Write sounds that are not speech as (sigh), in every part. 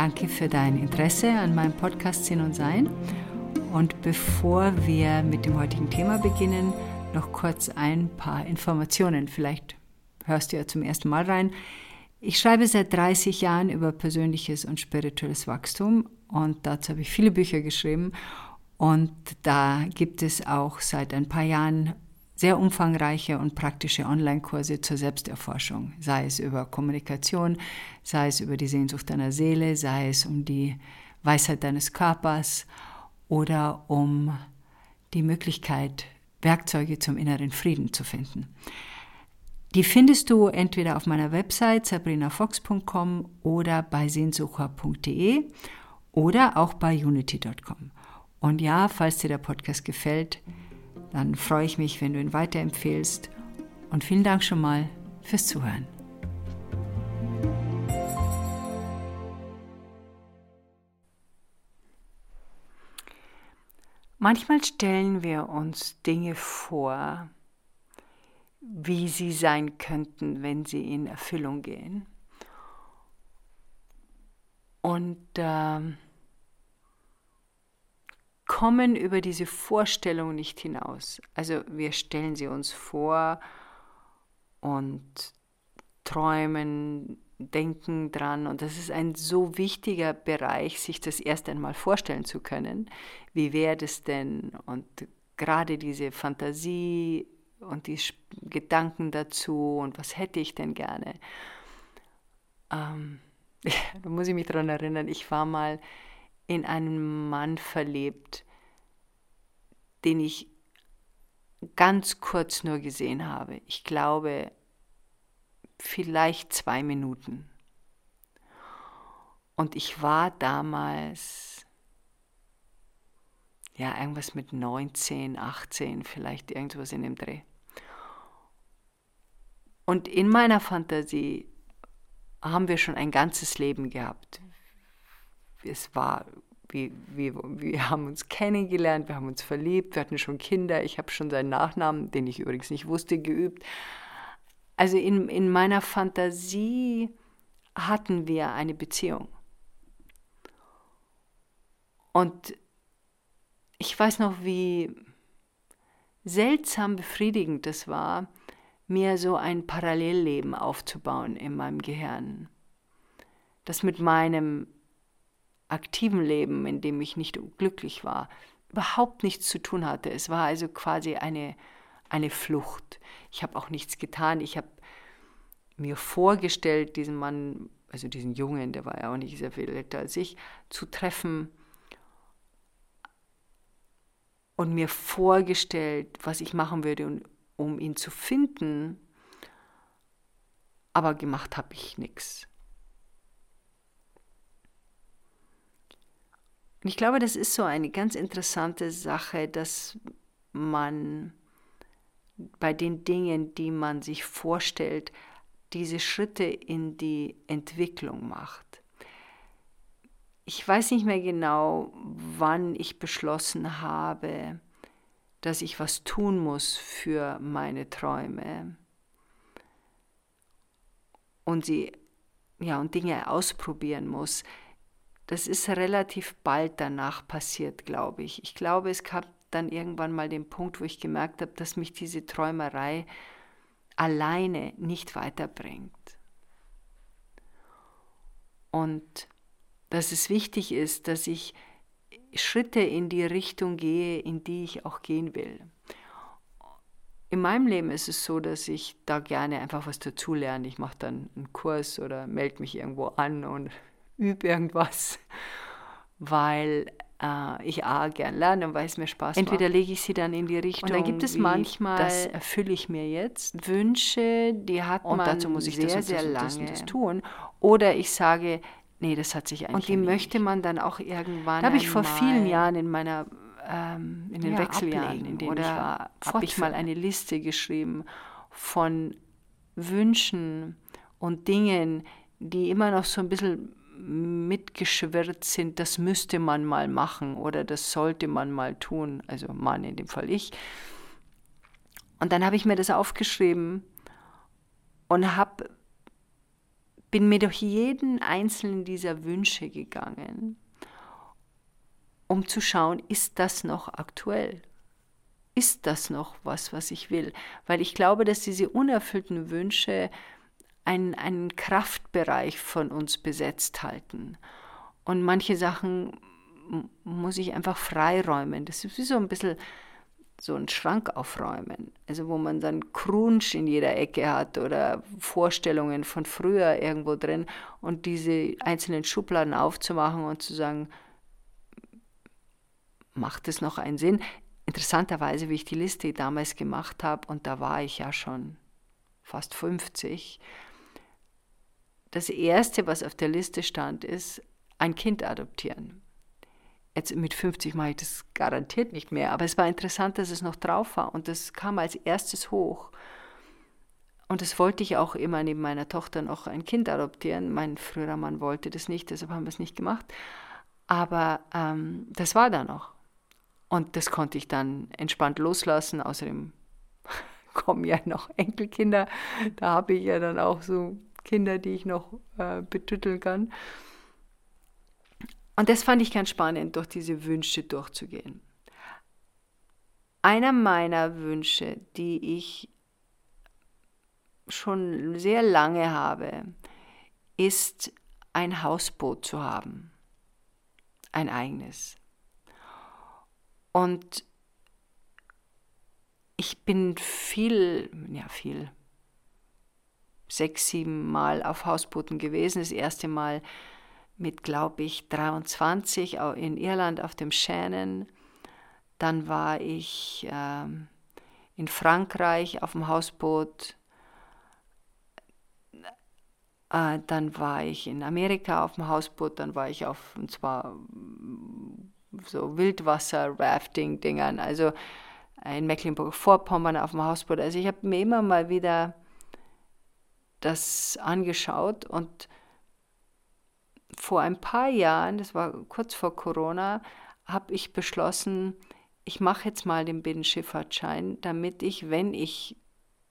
Danke für dein Interesse an meinem Podcast Sinn und Sein. Und bevor wir mit dem heutigen Thema beginnen, noch kurz ein paar Informationen. Vielleicht hörst du ja zum ersten Mal rein. Ich schreibe seit 30 Jahren über persönliches und spirituelles Wachstum und dazu habe ich viele Bücher geschrieben. Und da gibt es auch seit ein paar Jahren sehr umfangreiche und praktische Online-Kurse zur Selbsterforschung, sei es über Kommunikation, sei es über die Sehnsucht deiner Seele, sei es um die Weisheit deines Körpers oder um die Möglichkeit, Werkzeuge zum inneren Frieden zu finden. Die findest du entweder auf meiner Website sabrinafox.com oder bei sehnsucher.de oder auch bei unity.com. Und ja, falls dir der Podcast gefällt, dann freue ich mich, wenn du ihn weiterempfehlst. Und vielen Dank schon mal fürs Zuhören. Manchmal stellen wir uns Dinge vor, wie sie sein könnten, wenn sie in Erfüllung gehen. Und äh, kommen über diese Vorstellung nicht hinaus. Also wir stellen sie uns vor und träumen, denken dran. Und das ist ein so wichtiger Bereich, sich das erst einmal vorstellen zu können. Wie wäre das denn? Und gerade diese Fantasie und die Gedanken dazu und was hätte ich denn gerne. Ähm, (laughs) da muss ich mich daran erinnern, ich war mal in einen Mann verliebt, den ich ganz kurz nur gesehen habe. Ich glaube, vielleicht zwei Minuten. Und ich war damals, ja, irgendwas mit 19, 18, vielleicht irgendwas in dem Dreh. Und in meiner Fantasie haben wir schon ein ganzes Leben gehabt es war, wir, wir, wir haben uns kennengelernt, wir haben uns verliebt, wir hatten schon Kinder, ich habe schon seinen Nachnamen, den ich übrigens nicht wusste, geübt. Also in, in meiner Fantasie hatten wir eine Beziehung. Und ich weiß noch, wie seltsam befriedigend es war, mir so ein Parallelleben aufzubauen in meinem Gehirn, das mit meinem aktiven Leben, in dem ich nicht glücklich war, überhaupt nichts zu tun hatte. Es war also quasi eine, eine Flucht. Ich habe auch nichts getan. Ich habe mir vorgestellt, diesen Mann, also diesen Jungen, der war ja auch nicht sehr viel älter als ich, zu treffen und mir vorgestellt, was ich machen würde, um ihn zu finden. Aber gemacht habe ich nichts. Und ich glaube, das ist so eine ganz interessante Sache, dass man bei den Dingen, die man sich vorstellt, diese Schritte in die Entwicklung macht. Ich weiß nicht mehr genau, wann ich beschlossen habe, dass ich was tun muss für meine Träume und sie ja und Dinge ausprobieren muss. Das ist relativ bald danach passiert, glaube ich. Ich glaube, es gab dann irgendwann mal den Punkt, wo ich gemerkt habe, dass mich diese Träumerei alleine nicht weiterbringt. Und dass es wichtig ist, dass ich Schritte in die Richtung gehe, in die ich auch gehen will. In meinem Leben ist es so, dass ich da gerne einfach was dazulerne. Ich mache dann einen Kurs oder melde mich irgendwo an und übe irgendwas, weil äh, ich A gern lerne und weil es mir Spaß macht. Entweder lege ich sie dann in die Richtung. Und dann gibt es manchmal, das erfülle ich mir jetzt, Wünsche, die hat und man dazu muss ich sehr, das sehr lange das, das tun. Oder ich sage, nee, das hat sich eigentlich. Und die möchte man dann auch irgendwann. Da habe ich vor vielen Jahren in meiner ähm, in den ja, Wechseljahren, in denen ich war, habe ich mal eine Liste geschrieben von Wünschen und Dingen, die immer noch so ein bisschen mitgeschwirrt sind, das müsste man mal machen oder das sollte man mal tun, also Mann in dem Fall ich. Und dann habe ich mir das aufgeschrieben und habe bin mir durch jeden einzelnen dieser Wünsche gegangen, um zu schauen, ist das noch aktuell? Ist das noch was, was ich will? Weil ich glaube, dass diese unerfüllten Wünsche einen, einen Kraftbereich von uns besetzt halten. Und manche Sachen muss ich einfach freiräumen. Das ist wie so ein bisschen so einen Schrank aufräumen. Also wo man dann Crunch in jeder Ecke hat oder Vorstellungen von früher irgendwo drin und diese einzelnen Schubladen aufzumachen und zu sagen, macht es noch einen Sinn? Interessanterweise, wie ich die Liste damals gemacht habe, und da war ich ja schon fast 50, das Erste, was auf der Liste stand, ist ein Kind adoptieren. Jetzt mit 50 mache ich das garantiert nicht mehr, aber es war interessant, dass es noch drauf war und das kam als erstes hoch. Und das wollte ich auch immer neben meiner Tochter noch ein Kind adoptieren. Mein früherer Mann wollte das nicht, deshalb haben wir es nicht gemacht. Aber ähm, das war da noch. Und das konnte ich dann entspannt loslassen. Außerdem (laughs) kommen ja noch Enkelkinder. Da habe ich ja dann auch so Kinder, die ich noch äh, betütteln kann. Und das fand ich ganz spannend, durch diese Wünsche durchzugehen. Einer meiner Wünsche, die ich schon sehr lange habe, ist ein Hausboot zu haben. Ein eigenes. Und ich bin viel, ja viel, sechs, sieben Mal auf Hausbooten gewesen. Das erste Mal mit, glaube ich, 23 in Irland auf dem Shannon. Dann war ich äh, in Frankreich auf dem Hausboot. Äh, dann war ich in Amerika auf dem Hausboot. Dann war ich auf, und zwar so Wildwasser-Rafting-Dingern, also in Mecklenburg-Vorpommern auf dem Hausboot. Also ich habe mir immer mal wieder das angeschaut und vor ein paar Jahren, das war kurz vor Corona, habe ich beschlossen, ich mache jetzt mal den Binnenschifffahrtschein, damit ich, wenn ich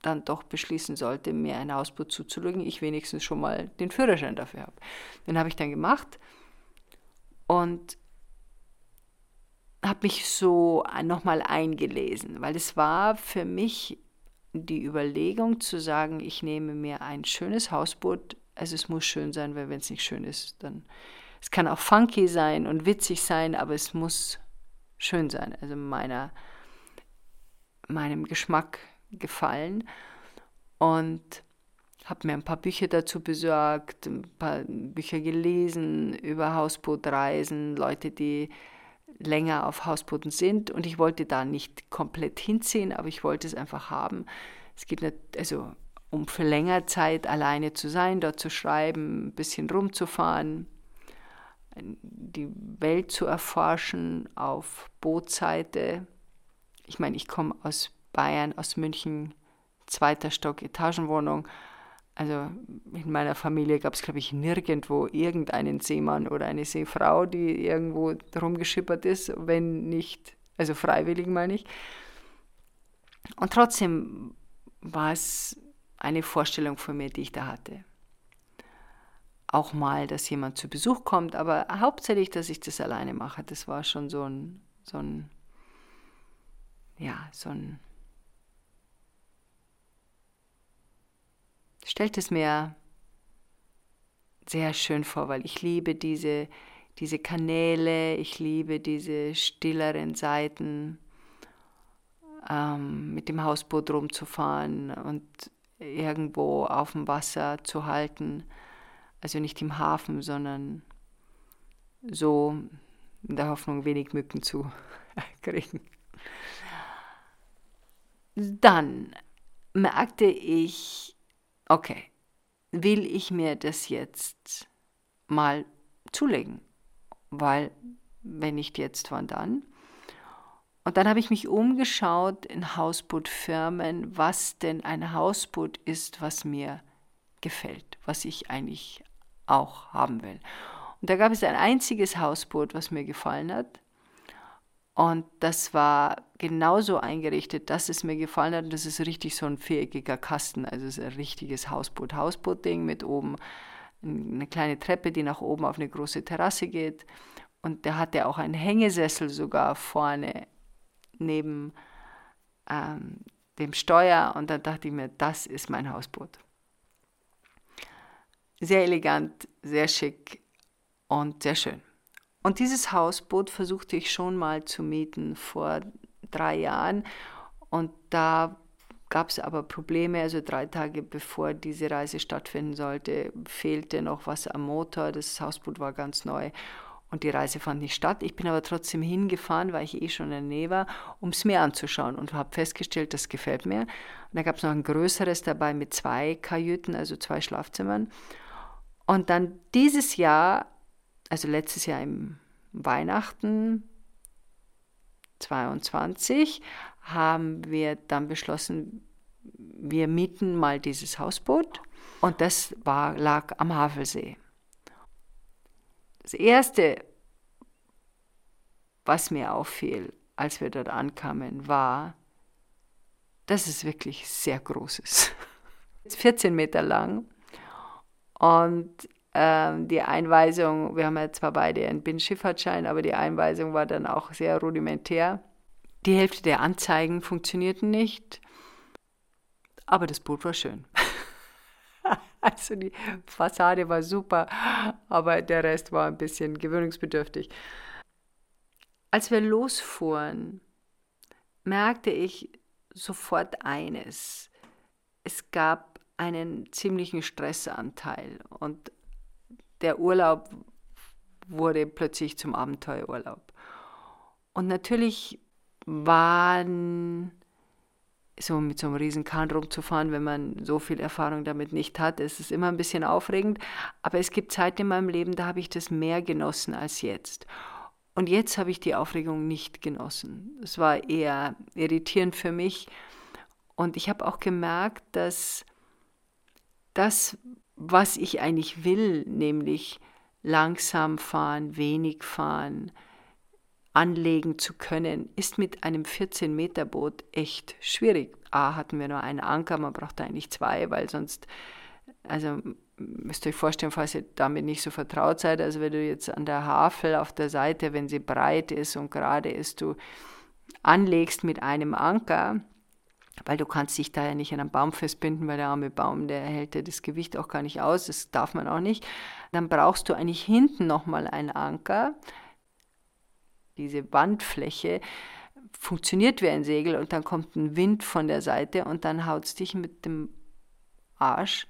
dann doch beschließen sollte, mir ein Hausboot zuzulegen, ich wenigstens schon mal den Führerschein dafür habe. Den habe ich dann gemacht und habe mich so nochmal eingelesen, weil es war für mich die Überlegung zu sagen, ich nehme mir ein schönes Hausboot. Also es muss schön sein, weil wenn es nicht schön ist, dann es kann auch funky sein und witzig sein, aber es muss schön sein, also meiner meinem Geschmack gefallen. Und habe mir ein paar Bücher dazu besorgt, ein paar Bücher gelesen über Hausbootreisen, Leute, die länger auf Hausbooten sind und ich wollte da nicht komplett hinziehen, aber ich wollte es einfach haben. Es geht nicht, also um für länger Zeit alleine zu sein, dort zu schreiben, ein bisschen rumzufahren, die Welt zu erforschen auf Bootseite. Ich meine, ich komme aus Bayern, aus München, zweiter Stock, Etagenwohnung. Also in meiner Familie gab es, glaube ich, nirgendwo irgendeinen Seemann oder eine Seefrau, die irgendwo rumgeschippert ist, wenn nicht, also freiwillig meine ich. Und trotzdem war es eine Vorstellung von mir, die ich da hatte. Auch mal, dass jemand zu Besuch kommt, aber hauptsächlich, dass ich das alleine mache. Das war schon so ein, so ein, ja, so ein, stellt es mir sehr schön vor, weil ich liebe diese, diese Kanäle, ich liebe diese stilleren Seiten, ähm, mit dem Hausboot rumzufahren und irgendwo auf dem Wasser zu halten. Also nicht im Hafen, sondern so in der Hoffnung, wenig Mücken zu (laughs) kriegen. Dann merkte ich, okay, will ich mir das jetzt mal zulegen? Weil, wenn nicht jetzt, wann dann? Und dann habe ich mich umgeschaut in Hausbootfirmen, was denn ein Hausboot ist, was mir gefällt, was ich eigentlich auch haben will. Und da gab es ein einziges Hausboot, was mir gefallen hat. Und das war genauso eingerichtet, dass es mir gefallen hat. Und das ist richtig so ein viereckiger Kasten, also es ist ein richtiges Hausboot. Hausboot-Ding mit oben eine kleine Treppe, die nach oben auf eine große Terrasse geht. Und der hatte auch einen Hängesessel sogar vorne neben ähm, dem Steuer. Und dann dachte ich mir, das ist mein Hausboot. Sehr elegant, sehr schick und sehr schön. Und dieses Hausboot versuchte ich schon mal zu mieten vor drei Jahren. Und da gab es aber Probleme. Also drei Tage bevor diese Reise stattfinden sollte, fehlte noch was am Motor. Das Hausboot war ganz neu und die Reise fand nicht statt. Ich bin aber trotzdem hingefahren, weil ich eh schon in der Nähe war, um es mir anzuschauen und habe festgestellt, das gefällt mir. Und da gab es noch ein größeres dabei mit zwei Kajüten, also zwei Schlafzimmern. Und dann dieses Jahr, also letztes Jahr im Weihnachten 22, haben wir dann beschlossen, wir mieten mal dieses Hausboot. Und das war, lag am Havelsee. Das Erste, was mir auffiel, als wir dort ankamen, war, dass es wirklich sehr groß ist. (laughs) 14 Meter lang. Und ähm, die Einweisung, wir haben ja zwar beide einen Binnenschifffahrtschein, aber die Einweisung war dann auch sehr rudimentär. Die Hälfte der Anzeigen funktionierten nicht, aber das Boot war schön. (laughs) Also die Fassade war super, aber der Rest war ein bisschen gewöhnungsbedürftig. Als wir losfuhren, merkte ich sofort eines. Es gab einen ziemlichen Stressanteil und der Urlaub wurde plötzlich zum Abenteuerurlaub. Und natürlich waren so mit so einem riesen Kahn rumzufahren, wenn man so viel Erfahrung damit nicht hat. Es ist immer ein bisschen aufregend, aber es gibt Zeiten in meinem Leben, da habe ich das mehr genossen als jetzt. Und jetzt habe ich die Aufregung nicht genossen. Es war eher irritierend für mich. Und ich habe auch gemerkt, dass das, was ich eigentlich will, nämlich langsam fahren, wenig fahren, anlegen zu können, ist mit einem 14-Meter-Boot echt schwierig. A, hatten wir nur einen Anker, man braucht eigentlich zwei, weil sonst, also müsst ihr euch vorstellen, falls ihr damit nicht so vertraut seid, also wenn du jetzt an der Havel auf der Seite, wenn sie breit ist und gerade ist, du anlegst mit einem Anker, weil du kannst dich da ja nicht an einem Baum festbinden, weil der arme Baum, der hält ja das Gewicht auch gar nicht aus, das darf man auch nicht. Dann brauchst du eigentlich hinten nochmal einen Anker, diese Wandfläche funktioniert wie ein Segel und dann kommt ein Wind von der Seite und dann haut es dich mit dem Arsch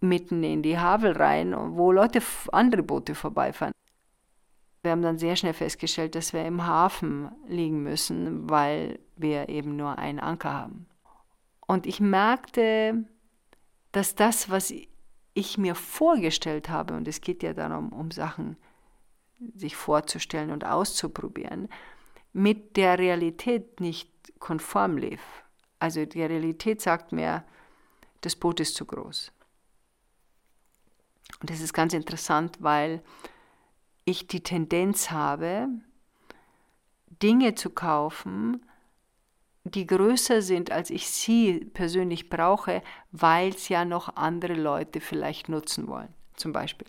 mitten in die Havel rein, wo Leute andere Boote vorbeifahren. Wir haben dann sehr schnell festgestellt, dass wir im Hafen liegen müssen, weil wir eben nur einen Anker haben. Und ich merkte, dass das, was ich mir vorgestellt habe, und es geht ja darum, um Sachen sich vorzustellen und auszuprobieren, mit der Realität nicht konform lief. Also die Realität sagt mir, das Boot ist zu groß. Und das ist ganz interessant, weil ich die Tendenz habe, Dinge zu kaufen, die größer sind, als ich sie persönlich brauche, weil es ja noch andere Leute vielleicht nutzen wollen. Zum Beispiel,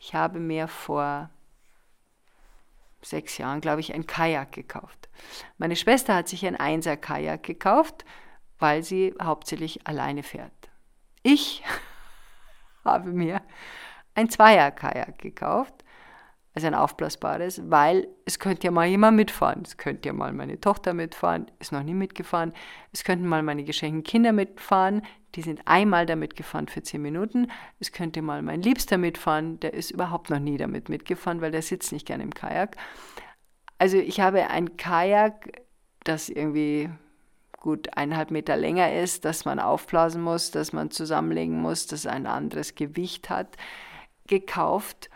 ich habe mir vor sechs Jahren, glaube ich, ein Kajak gekauft. Meine Schwester hat sich ein Einser-Kajak gekauft, weil sie hauptsächlich alleine fährt. Ich (laughs) habe mir ein Zweier-Kajak gekauft, also ein aufblasbares, weil es könnte ja mal jemand mitfahren. Es könnte ja mal meine Tochter mitfahren, ist noch nie mitgefahren. Es könnten mal meine geschenkten Kinder mitfahren, die sind einmal damit gefahren für zehn Minuten. Es könnte mal mein Liebster mitfahren, der ist überhaupt noch nie damit mitgefahren, weil der sitzt nicht gerne im Kajak. Also ich habe ein Kajak, das irgendwie gut eineinhalb Meter länger ist, das man aufblasen muss, das man zusammenlegen muss, das ein anderes Gewicht hat, gekauft,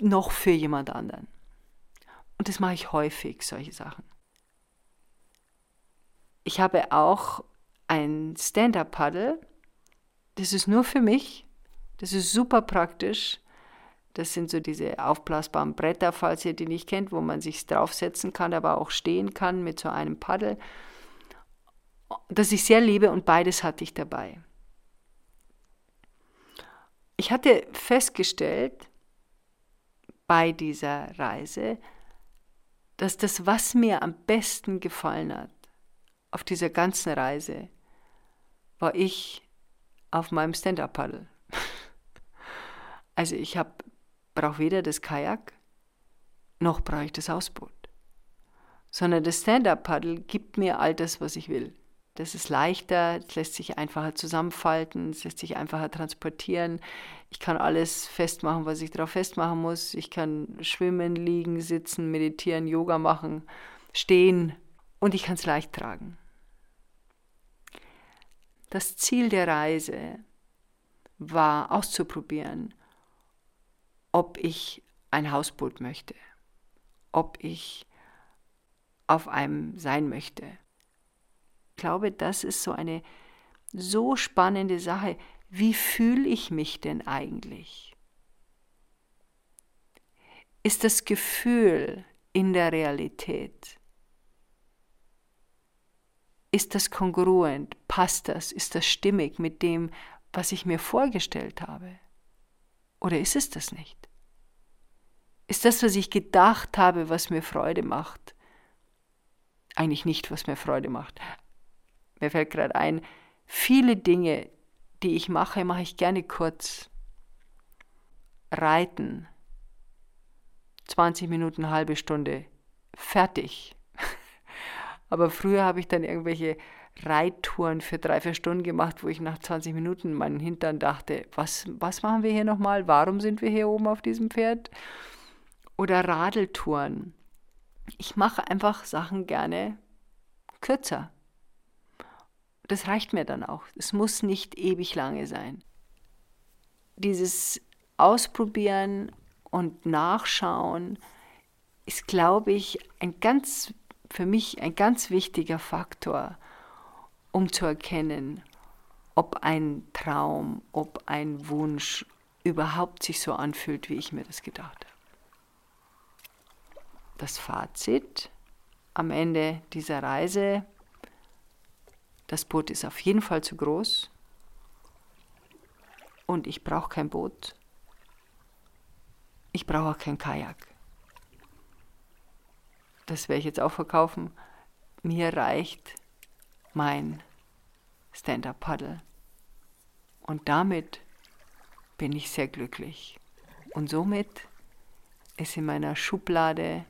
noch für jemand anderen. Und das mache ich häufig, solche Sachen. Ich habe auch ein Stand-up-Paddle. Das ist nur für mich. Das ist super praktisch. Das sind so diese aufblasbaren Bretter, falls ihr die nicht kennt, wo man sich draufsetzen kann, aber auch stehen kann mit so einem Paddel. Das ich sehr liebe und beides hatte ich dabei. Ich hatte festgestellt bei dieser Reise, dass das, was mir am besten gefallen hat auf dieser ganzen Reise, war ich auf meinem Stand-up-Paddle. (laughs) Also ich brauche weder das Kajak, noch brauche ich das Hausboot. Sondern das Stand-up-Paddle gibt mir all das, was ich will. Das ist leichter, es lässt sich einfacher zusammenfalten, es lässt sich einfacher transportieren. Ich kann alles festmachen, was ich darauf festmachen muss. Ich kann schwimmen, liegen, sitzen, meditieren, Yoga machen, stehen und ich kann es leicht tragen. Das Ziel der Reise war auszuprobieren, ob ich ein Hausboot möchte, ob ich auf einem sein möchte glaube, das ist so eine so spannende Sache. Wie fühle ich mich denn eigentlich? Ist das Gefühl in der Realität? Ist das kongruent? Passt das? Ist das stimmig mit dem, was ich mir vorgestellt habe? Oder ist es das nicht? Ist das, was ich gedacht habe, was mir Freude macht, eigentlich nicht, was mir Freude macht? Mir fällt gerade ein, viele Dinge, die ich mache, mache ich gerne kurz. Reiten. 20 Minuten, halbe Stunde. Fertig. (laughs) Aber früher habe ich dann irgendwelche Reittouren für drei, vier Stunden gemacht, wo ich nach 20 Minuten meinen Hintern dachte, was, was machen wir hier nochmal? Warum sind wir hier oben auf diesem Pferd? Oder Radeltouren. Ich mache einfach Sachen gerne kürzer das reicht mir dann auch. Es muss nicht ewig lange sein. Dieses Ausprobieren und Nachschauen ist, glaube ich, ein ganz, für mich ein ganz wichtiger Faktor, um zu erkennen, ob ein Traum, ob ein Wunsch überhaupt sich so anfühlt, wie ich mir das gedacht habe. Das Fazit am Ende dieser Reise das Boot ist auf jeden Fall zu groß und ich brauche kein Boot. Ich brauche auch kein Kajak. Das werde ich jetzt auch verkaufen. Mir reicht mein Stand-up-Paddle. Und damit bin ich sehr glücklich. Und somit ist in meiner Schublade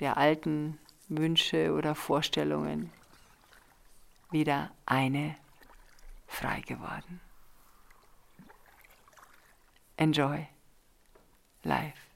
der alten Wünsche oder Vorstellungen wieder eine frei geworden. Enjoy life.